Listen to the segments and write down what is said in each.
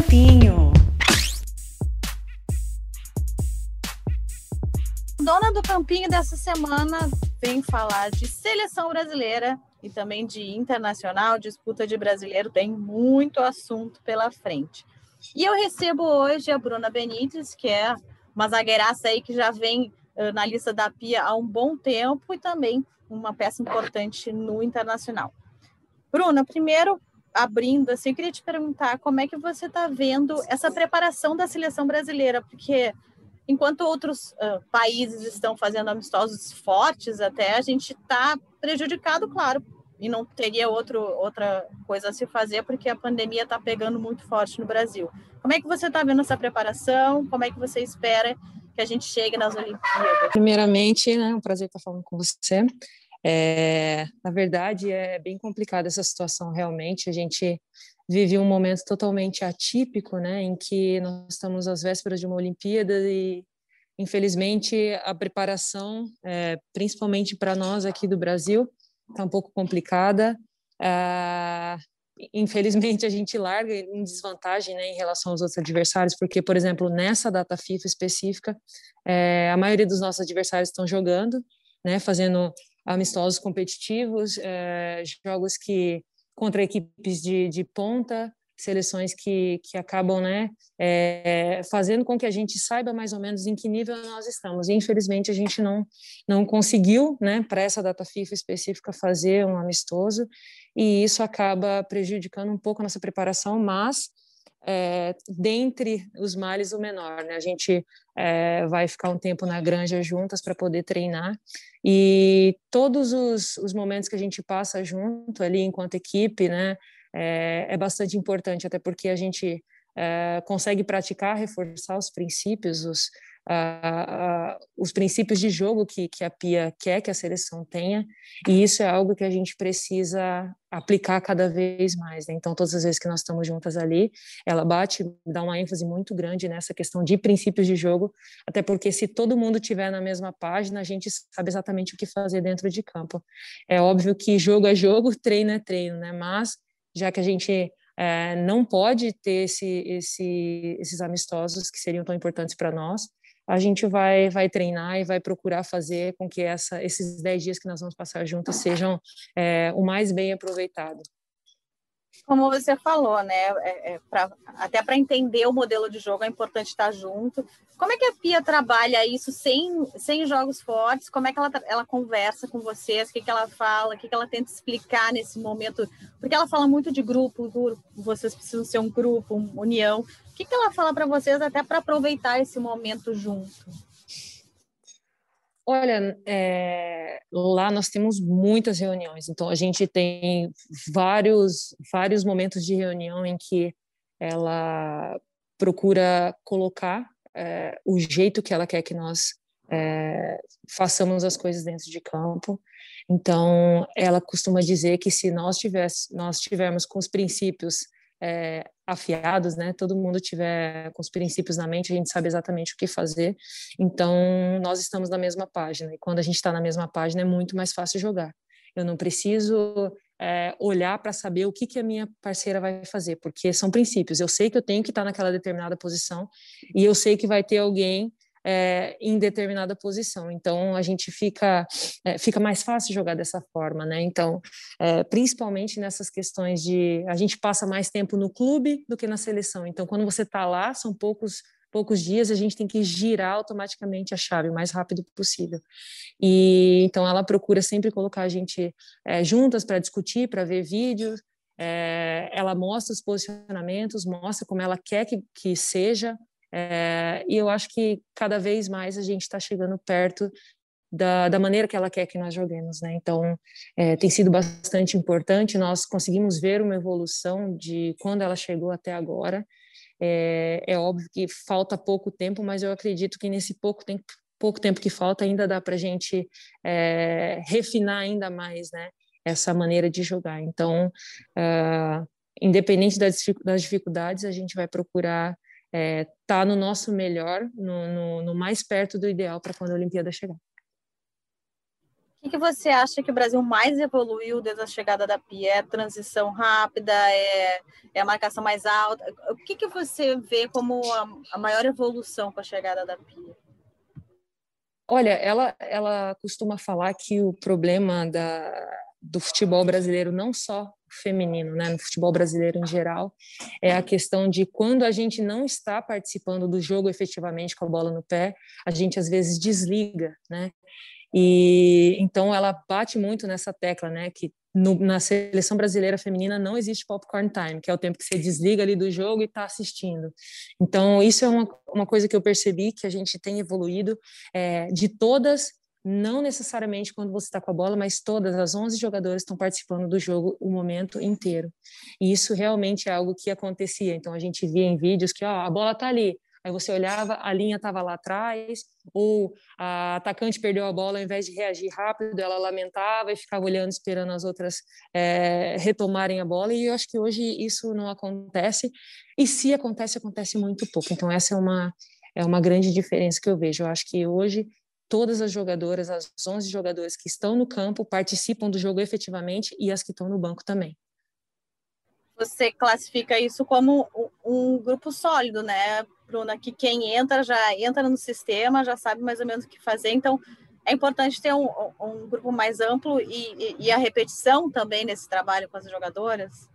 Campinho. Dona do Campinho dessa semana vem falar de seleção brasileira e também de internacional, disputa de brasileiro, tem muito assunto pela frente. E eu recebo hoje a Bruna Benítez, que é uma zagueiraça aí que já vem uh, na lista da Pia há um bom tempo e também uma peça importante no internacional. Bruna, primeiro, abrindo, assim, eu queria te perguntar como é que você está vendo essa preparação da seleção brasileira, porque enquanto outros uh, países estão fazendo amistosos fortes até, a gente está prejudicado, claro, e não teria outro, outra coisa a se fazer, porque a pandemia está pegando muito forte no Brasil. Como é que você está vendo essa preparação? Como é que você espera que a gente chegue nas Olimpíadas? Primeiramente, é né, um prazer estar falando com você. É, na verdade, é bem complicada essa situação realmente. A gente vive um momento totalmente atípico, né, em que nós estamos às vésperas de uma Olimpíada e, infelizmente, a preparação, é, principalmente para nós aqui do Brasil, está um pouco complicada. Ah, infelizmente, a gente larga em desvantagem né, em relação aos outros adversários, porque, por exemplo, nessa data FIFA específica, é, a maioria dos nossos adversários estão jogando, né, fazendo amistosos competitivos, é, jogos que contra equipes de, de ponta, seleções que, que acabam né, é, fazendo com que a gente saiba mais ou menos em que nível nós estamos. E, infelizmente, a gente não, não conseguiu, né, para essa data FIFA específica, fazer um amistoso, e isso acaba prejudicando um pouco a nossa preparação, mas é, dentre os males o menor, né? A gente é, vai ficar um tempo na granja juntas para poder treinar e todos os, os momentos que a gente passa junto ali enquanto equipe, né? é, é bastante importante, até porque a gente é, consegue praticar, reforçar os princípios, os, os princípios de jogo que, que a Pia quer que a seleção tenha, e isso é algo que a gente precisa aplicar cada vez mais. Né? Então, todas as vezes que nós estamos juntas ali, ela bate, dá uma ênfase muito grande nessa questão de princípios de jogo, até porque se todo mundo tiver na mesma página, a gente sabe exatamente o que fazer dentro de campo. É óbvio que jogo é jogo, treino é treino, né? Mas já que a gente é, não pode ter esse, esse, esses amistosos que seriam tão importantes para nós, a gente vai, vai treinar e vai procurar fazer com que essa, esses 10 dias que nós vamos passar juntos sejam é, o mais bem aproveitado. Como você falou, né? É, é pra, até para entender o modelo de jogo é importante estar junto. Como é que a Pia trabalha isso sem, sem jogos fortes? Como é que ela, ela conversa com vocês? O que, que ela fala? O que, que ela tenta explicar nesse momento? Porque ela fala muito de grupo, vocês precisam ser um grupo, uma união. O que, que ela fala para vocês até para aproveitar esse momento junto? Olha, é, lá nós temos muitas reuniões, então a gente tem vários, vários momentos de reunião em que ela procura colocar é, o jeito que ela quer que nós é, façamos as coisas dentro de campo. Então, ela costuma dizer que se nós, tivesse, nós tivermos com os princípios é, afiados, né? Todo mundo tiver com os princípios na mente, a gente sabe exatamente o que fazer. Então, nós estamos na mesma página. E quando a gente está na mesma página, é muito mais fácil jogar. Eu não preciso é, olhar para saber o que, que a minha parceira vai fazer, porque são princípios. Eu sei que eu tenho que estar naquela determinada posição e eu sei que vai ter alguém é, em determinada posição. Então a gente fica é, fica mais fácil jogar dessa forma, né? Então é, principalmente nessas questões de a gente passa mais tempo no clube do que na seleção. Então quando você está lá são poucos poucos dias, a gente tem que girar automaticamente a chave o mais rápido possível. E então ela procura sempre colocar a gente juntas para discutir, para ver vídeos. Ela mostra os posicionamentos, mostra como ela quer que, que seja, é, e eu acho que cada vez mais a gente está chegando perto da, da, maneira que ela quer que nós joguemos, né? Então, é, tem sido bastante importante. Nós conseguimos ver uma evolução de quando ela chegou até agora. É, é óbvio que falta pouco tempo, mas eu acredito que nesse pouco tempo, pouco tempo que falta ainda dá para a gente é, refinar ainda mais, né? Essa maneira de jogar. Então, uh, independente das, dificuldades, a gente vai procurar é, tá no nosso melhor, no, no, no mais perto do ideal para quando a Olimpíada chegar. O que, que, você acha que o Brasil mais evoluiu desde a chegada da Pia? É transição rápida? É, é a marcação mais alta? O que, que você vê como a, a maior evolução com a chegada da Pia? Olha, ela, ela costuma falar que o problema da, do futebol brasileiro, não só feminino, né, no futebol brasileiro em geral, é a questão de quando a gente não está participando do jogo efetivamente com a bola no pé, a gente às vezes desliga, né? E então ela bate muito nessa tecla, né, que no, na seleção brasileira feminina não existe popcorn time, que é o tempo que você desliga ali do jogo e está assistindo. Então isso é uma, uma coisa que eu percebi que a gente tem evoluído é, de todas não necessariamente quando você está com a bola, mas todas as 11 jogadoras estão participando do jogo o momento inteiro. E isso realmente é algo que acontecia. Então a gente via em vídeos que ó, a bola está ali, aí você olhava, a linha estava lá atrás, ou a atacante perdeu a bola, ao invés de reagir rápido, ela lamentava e ficava olhando, esperando as outras é, retomarem a bola. E eu acho que hoje isso não acontece. E se acontece, acontece muito pouco. Então essa é uma é uma grande diferença que eu vejo. Eu acho que hoje todas as jogadoras, as 11 jogadoras que estão no campo, participam do jogo efetivamente e as que estão no banco também. Você classifica isso como um grupo sólido, né, Bruna? Que quem entra já entra no sistema, já sabe mais ou menos o que fazer. Então, é importante ter um, um grupo mais amplo e, e, e a repetição também nesse trabalho com as jogadoras.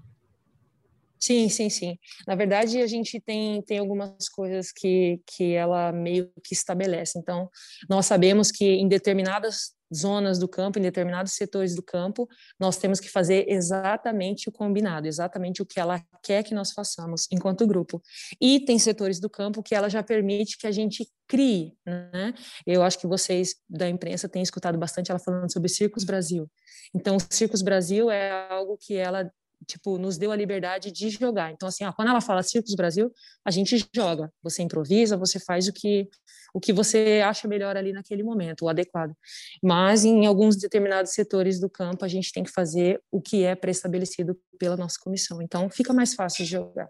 Sim, sim, sim. Na verdade, a gente tem, tem algumas coisas que, que ela meio que estabelece. Então, nós sabemos que em determinadas zonas do campo, em determinados setores do campo, nós temos que fazer exatamente o combinado, exatamente o que ela quer que nós façamos enquanto grupo. E tem setores do campo que ela já permite que a gente crie, né? Eu acho que vocês da imprensa têm escutado bastante ela falando sobre Circos Brasil. Então, o Circos Brasil é algo que ela tipo, nos deu a liberdade de jogar. Então, assim, ó, quando ela fala Circos Brasil, a gente joga. Você improvisa, você faz o que, o que você acha melhor ali naquele momento, o adequado. Mas em alguns determinados setores do campo, a gente tem que fazer o que é pré-estabelecido pela nossa comissão. Então, fica mais fácil de jogar.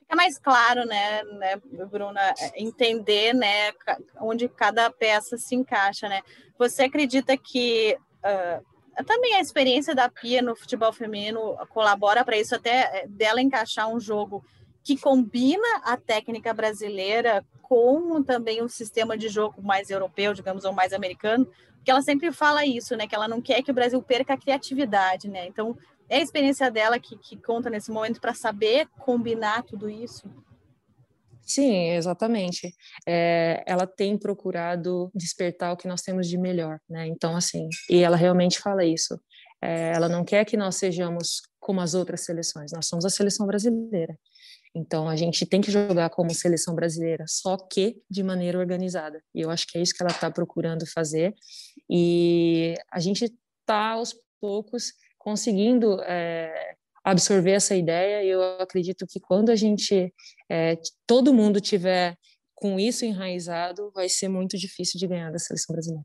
Fica mais claro, né, né, Bruna, entender, né, onde cada peça se encaixa, né? Você acredita que uh, também a experiência da Pia no futebol feminino colabora para isso, até eh, dela encaixar um jogo que combina a técnica brasileira com também um sistema de jogo mais europeu, digamos, ou mais americano, porque ela sempre fala isso, né? Que ela não quer que o Brasil perca a criatividade, né? Então, é a experiência dela que, que conta nesse momento para saber combinar tudo isso. Sim, exatamente. É, ela tem procurado despertar o que nós temos de melhor, né? Então, assim, e ela realmente fala isso. É, ela não quer que nós sejamos como as outras seleções. Nós somos a seleção brasileira. Então, a gente tem que jogar como seleção brasileira, só que de maneira organizada. E eu acho que é isso que ela está procurando fazer. E a gente está, aos poucos, conseguindo é, absorver essa ideia e eu acredito que quando a gente, é, todo mundo tiver com isso enraizado, vai ser muito difícil de ganhar da seleção brasileira.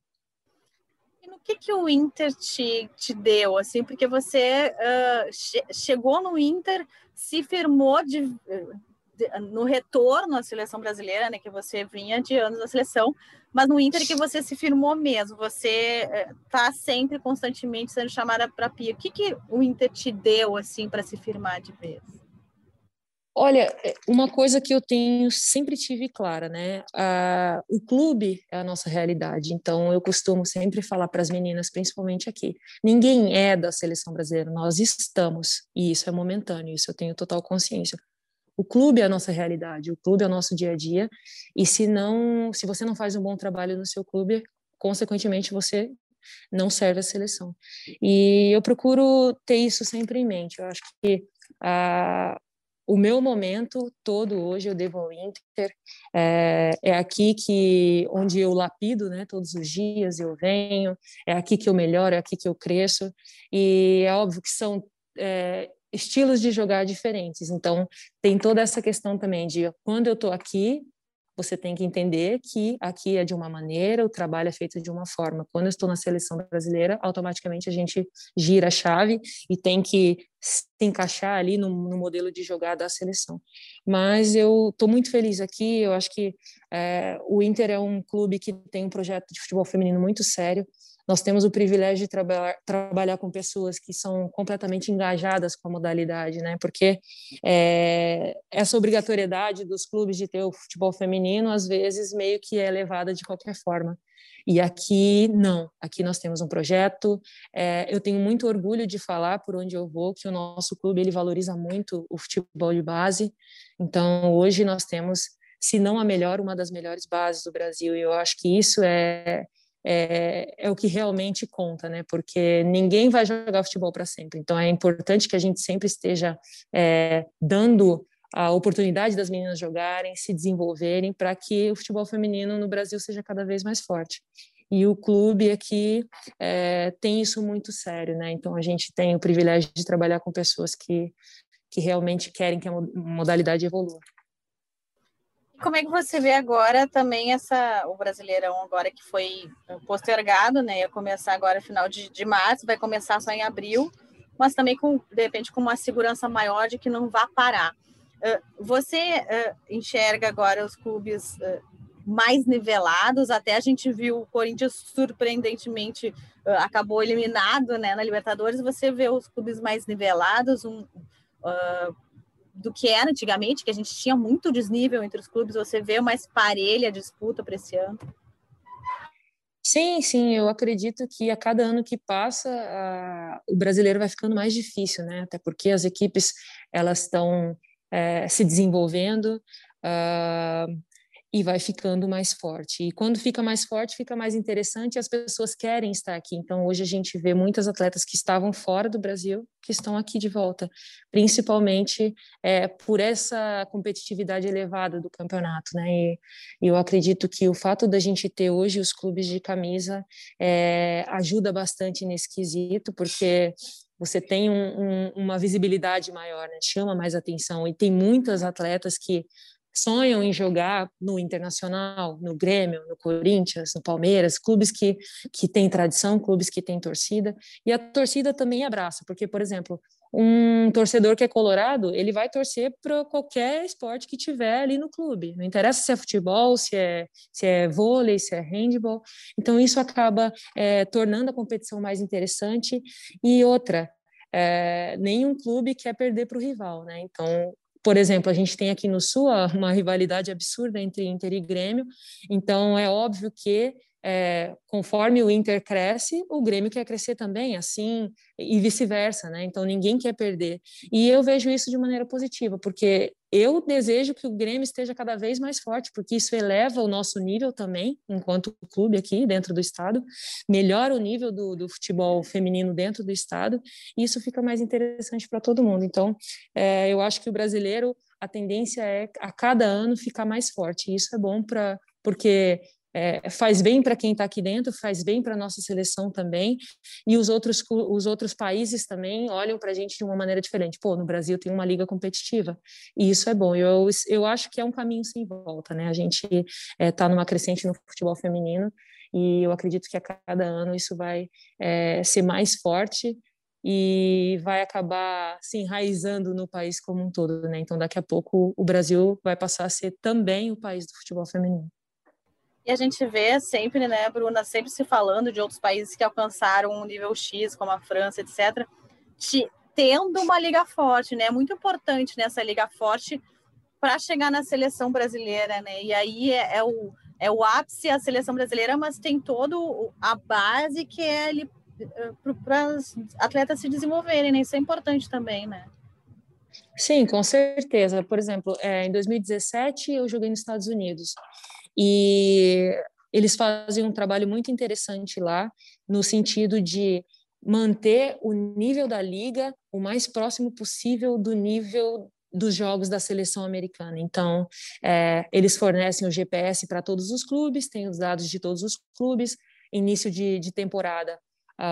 E no que, que o Inter te, te deu, assim, porque você uh, che chegou no Inter, se firmou de, no retorno à seleção brasileira, né, que você vinha de anos na seleção, mas no Inter que você se firmou mesmo, você está eh, sempre constantemente sendo chamada para pia. O que, que o Inter te deu assim para se firmar de vez? Olha, é, uma coisa que eu tenho sempre tive clara, né? Ah, o clube é a nossa realidade. Então, eu costumo sempre falar para as meninas, principalmente aqui: ninguém é da seleção brasileira, nós estamos, e isso é momentâneo, isso eu tenho total consciência. O clube é a nossa realidade, o clube é o nosso dia a dia, e se não, se você não faz um bom trabalho no seu clube, consequentemente você não serve a seleção. E eu procuro ter isso sempre em mente. Eu acho que a, o meu momento todo hoje eu devo ao Inter. É, é, aqui que onde eu lapido, né? Todos os dias eu venho. É aqui que eu melhoro, é aqui que eu cresço. E é óbvio que são é, estilos de jogar diferentes. Então, tem toda essa questão também de quando eu estou aqui, você tem que entender que aqui é de uma maneira, o trabalho é feito de uma forma. Quando eu estou na seleção brasileira, automaticamente a gente gira a chave e tem que se encaixar ali no, no modelo de jogar da seleção. Mas eu estou muito feliz aqui, eu acho que é, o Inter é um clube que tem um projeto de futebol feminino muito sério, nós temos o privilégio de trabalhar, trabalhar com pessoas que são completamente engajadas com a modalidade, né? Porque é, essa obrigatoriedade dos clubes de ter o futebol feminino, às vezes, meio que é levada de qualquer forma. E aqui, não. Aqui nós temos um projeto. É, eu tenho muito orgulho de falar por onde eu vou que o nosso clube ele valoriza muito o futebol de base. Então, hoje nós temos, se não a melhor, uma das melhores bases do Brasil. E eu acho que isso é é, é, o que realmente conta, né? Porque ninguém vai jogar futebol para sempre. Então é importante que a gente sempre esteja é, dando a oportunidade das meninas jogarem, se desenvolverem, para que o futebol feminino no Brasil seja cada vez mais forte. E o clube aqui é, tem isso muito sério, né? Então a gente tem o privilégio de trabalhar com pessoas que, que realmente querem que a modalidade evolua. Como é que você vê agora também essa o Brasileirão agora que foi postergado, né? Ia começar agora final de, de março, vai começar só em abril, mas também com de repente com uma segurança maior de que não vá parar. Você enxerga agora os clubes mais nivelados? Até a gente viu o Corinthians surpreendentemente acabou eliminado, né, na Libertadores. Você vê os clubes mais nivelados, um, uh, do que era antigamente, que a gente tinha muito desnível entre os clubes, você vê mais parelha a disputa para esse ano? Sim, sim, eu acredito que a cada ano que passa, a, o brasileiro vai ficando mais difícil, né? Até porque as equipes elas estão é, se desenvolvendo, uh, e vai ficando mais forte. E quando fica mais forte, fica mais interessante e as pessoas querem estar aqui. Então, hoje a gente vê muitas atletas que estavam fora do Brasil que estão aqui de volta, principalmente é, por essa competitividade elevada do campeonato, né? E, eu acredito que o fato da gente ter hoje os clubes de camisa é, ajuda bastante nesse quesito, porque você tem um, um, uma visibilidade maior, né? chama mais atenção e tem muitas atletas que sonham em jogar no Internacional, no Grêmio, no Corinthians, no Palmeiras, clubes que, que têm tradição, clubes que têm torcida, e a torcida também abraça, porque, por exemplo, um torcedor que é colorado, ele vai torcer para qualquer esporte que tiver ali no clube, não interessa se é futebol, se é, se é vôlei, se é handball, então isso acaba é, tornando a competição mais interessante, e outra, é, nenhum clube quer perder para o rival, né? Então, por exemplo, a gente tem aqui no Sul uma rivalidade absurda entre Inter e Grêmio, então é óbvio que é, conforme o Inter cresce, o Grêmio quer crescer também, assim, e vice-versa, né? Então ninguém quer perder. E eu vejo isso de maneira positiva, porque eu desejo que o Grêmio esteja cada vez mais forte, porque isso eleva o nosso nível também, enquanto clube aqui dentro do estado, melhora o nível do, do futebol feminino dentro do estado, e isso fica mais interessante para todo mundo. Então, é, eu acho que o brasileiro, a tendência é a cada ano ficar mais forte, e isso é bom para porque é, faz bem para quem está aqui dentro, faz bem para a nossa seleção também, e os outros, os outros países também olham para a gente de uma maneira diferente. Pô, no Brasil tem uma liga competitiva, e isso é bom. Eu, eu acho que é um caminho sem volta, né? A gente está é, tá numa crescente no futebol feminino, e eu acredito que a cada ano isso vai é, ser mais forte e vai acabar se enraizando no país como um todo, né? Então, daqui a pouco, o Brasil vai passar a ser também o país do futebol feminino. E a gente vê sempre, né, Bruna, sempre se falando de outros países que alcançaram um nível X, como a França, etc., te, tendo uma liga forte, né? É muito importante nessa liga forte para chegar na seleção brasileira, né? E aí é, é, o, é o ápice a seleção brasileira, mas tem todo a base que é ali eh, para os atletas se desenvolverem, né? Isso é importante também, né? Sim, com certeza. Por exemplo, é, em 2017 eu joguei nos Estados Unidos e eles fazem um trabalho muito interessante lá, no sentido de manter o nível da liga o mais próximo possível do nível dos jogos da seleção americana. Então, é, eles fornecem o GPS para todos os clubes, tem os dados de todos os clubes. Início de, de temporada,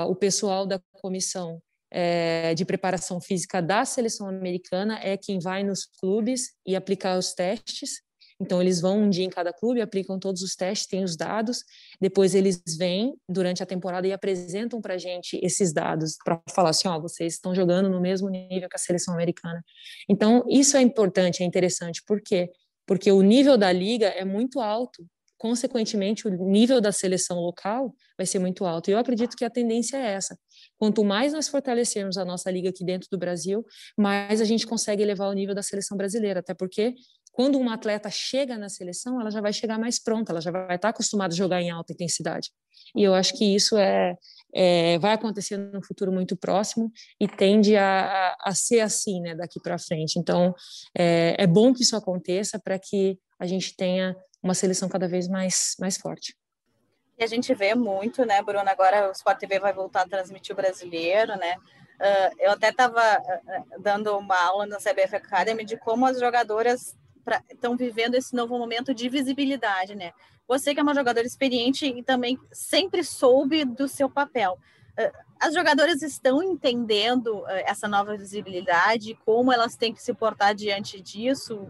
o pessoal da comissão é, de preparação física da seleção americana é quem vai nos clubes e aplicar os testes. Então, eles vão um dia em cada clube, aplicam todos os testes, têm os dados, depois eles vêm durante a temporada e apresentam para a gente esses dados, para falar assim: ó, vocês estão jogando no mesmo nível que a seleção americana. Então, isso é importante, é interessante, por quê? Porque o nível da liga é muito alto consequentemente, o nível da seleção local vai ser muito alto. E eu acredito que a tendência é essa. Quanto mais nós fortalecermos a nossa liga aqui dentro do Brasil, mais a gente consegue elevar o nível da seleção brasileira. Até porque, quando uma atleta chega na seleção, ela já vai chegar mais pronta, ela já vai estar acostumada a jogar em alta intensidade. E eu acho que isso é, é vai acontecer no futuro muito próximo e tende a, a ser assim, né, daqui para frente. Então, é, é bom que isso aconteça para que a gente tenha uma seleção cada vez mais, mais forte. E a gente vê muito, né, Bruna? Agora o Sport TV vai voltar a transmitir o brasileiro, né? Uh, eu até estava uh, dando uma aula na CBF Academy de como as jogadoras estão vivendo esse novo momento de visibilidade, né? Você que é uma jogadora experiente e também sempre soube do seu papel. As jogadoras estão entendendo essa nova visibilidade, como elas têm que se portar diante disso,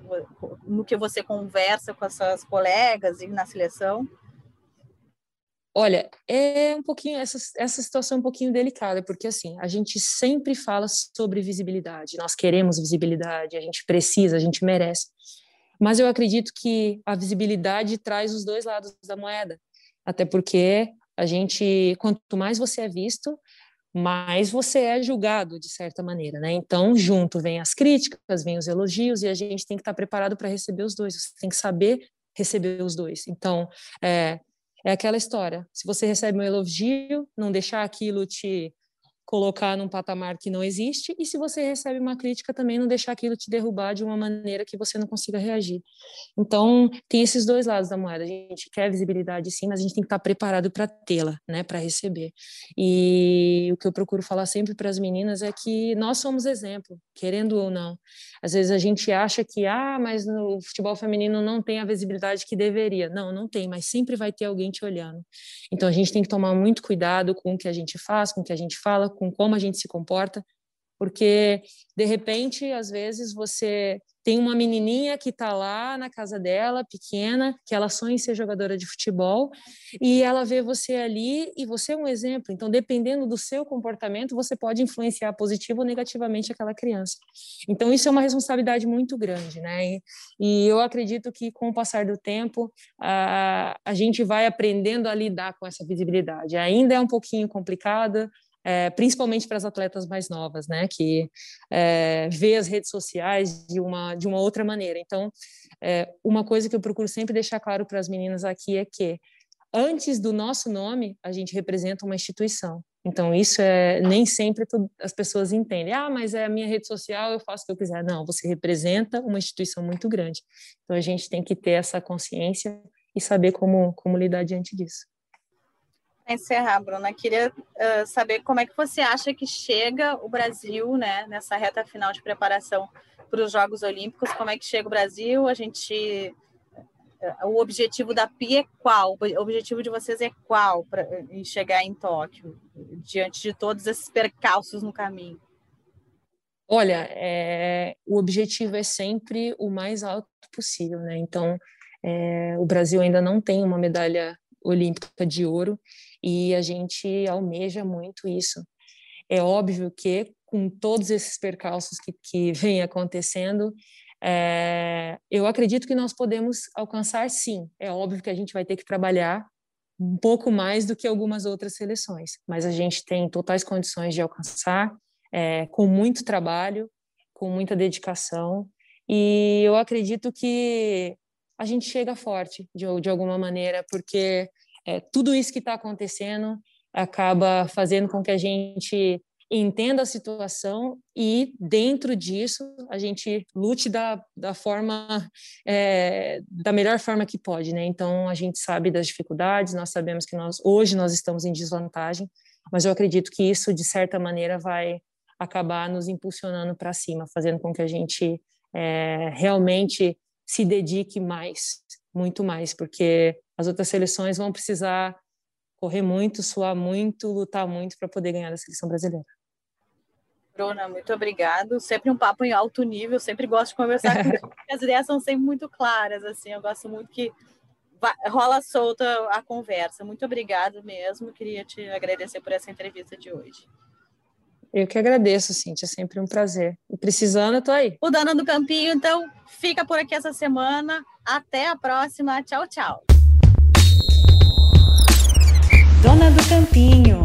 no que você conversa com as suas colegas e na seleção? Olha, é um pouquinho essa, essa situação é um pouquinho delicada, porque assim, a gente sempre fala sobre visibilidade, nós queremos visibilidade, a gente precisa, a gente merece. Mas eu acredito que a visibilidade traz os dois lados da moeda. Até porque a gente, quanto mais você é visto, mais você é julgado de certa maneira, né? Então, junto vem as críticas, vem os elogios e a gente tem que estar preparado para receber os dois. Você tem que saber receber os dois. Então, é, é aquela história. Se você recebe um elogio, não deixar aquilo te colocar num patamar que não existe, e se você recebe uma crítica também não deixar aquilo te derrubar de uma maneira que você não consiga reagir. Então, tem esses dois lados da moeda. A gente quer visibilidade sim, mas a gente tem que estar preparado para tê-la, né, para receber. E o que eu procuro falar sempre para as meninas é que nós somos exemplo, querendo ou não. Às vezes a gente acha que, ah, mas no futebol feminino não tem a visibilidade que deveria. Não, não tem, mas sempre vai ter alguém te olhando. Então, a gente tem que tomar muito cuidado com o que a gente faz, com o que a gente fala, com como a gente se comporta, porque de repente, às vezes você tem uma menininha que está lá na casa dela, pequena, que ela sonha em ser jogadora de futebol, e ela vê você ali e você é um exemplo. Então, dependendo do seu comportamento, você pode influenciar positivo ou negativamente aquela criança. Então, isso é uma responsabilidade muito grande, né? E, e eu acredito que com o passar do tempo, a, a gente vai aprendendo a lidar com essa visibilidade. Ainda é um pouquinho complicado, é, principalmente para as atletas mais novas, né, que é, vê as redes sociais de uma, de uma outra maneira. Então, é, uma coisa que eu procuro sempre deixar claro para as meninas aqui é que, antes do nosso nome, a gente representa uma instituição. Então, isso é nem sempre as pessoas entendem. Ah, mas é a minha rede social, eu faço o que eu quiser. Não, você representa uma instituição muito grande. Então, a gente tem que ter essa consciência e saber como, como lidar diante disso encerrar, Bruna, queria uh, saber como é que você acha que chega o Brasil, né, nessa reta final de preparação para os Jogos Olímpicos, como é que chega o Brasil? A gente, uh, o objetivo da PI é qual? O objetivo de vocês é qual para chegar em Tóquio, diante de todos esses percalços no caminho? Olha, é, o objetivo é sempre o mais alto possível, né? Então, é, o Brasil ainda não tem uma medalha olímpica de ouro e a gente almeja muito isso. É óbvio que, com todos esses percalços que, que vêm acontecendo, é, eu acredito que nós podemos alcançar sim. É óbvio que a gente vai ter que trabalhar um pouco mais do que algumas outras seleções, mas a gente tem totais condições de alcançar, é, com muito trabalho, com muita dedicação, e eu acredito que a gente chega forte de, de alguma maneira, porque é, tudo isso que está acontecendo acaba fazendo com que a gente entenda a situação e dentro disso a gente lute da, da forma é, da melhor forma que pode, né? Então a gente sabe das dificuldades, nós sabemos que nós hoje nós estamos em desvantagem, mas eu acredito que isso de certa maneira vai acabar nos impulsionando para cima, fazendo com que a gente é, realmente se dedique mais, muito mais, porque as outras seleções vão precisar correr muito, suar muito, lutar muito para poder ganhar a seleção brasileira. Bruna, muito obrigado. Sempre um papo em alto nível, sempre gosto de conversar com As ideias são sempre muito claras, assim, eu gosto muito que rola solta a conversa. Muito obrigada mesmo. Queria te agradecer por essa entrevista de hoje. Eu que agradeço, Cintia, é sempre um prazer. E precisando, eu tô aí. O Dana do Campinho, então, fica por aqui essa semana. Até a próxima. Tchau, tchau. Dona do campinho.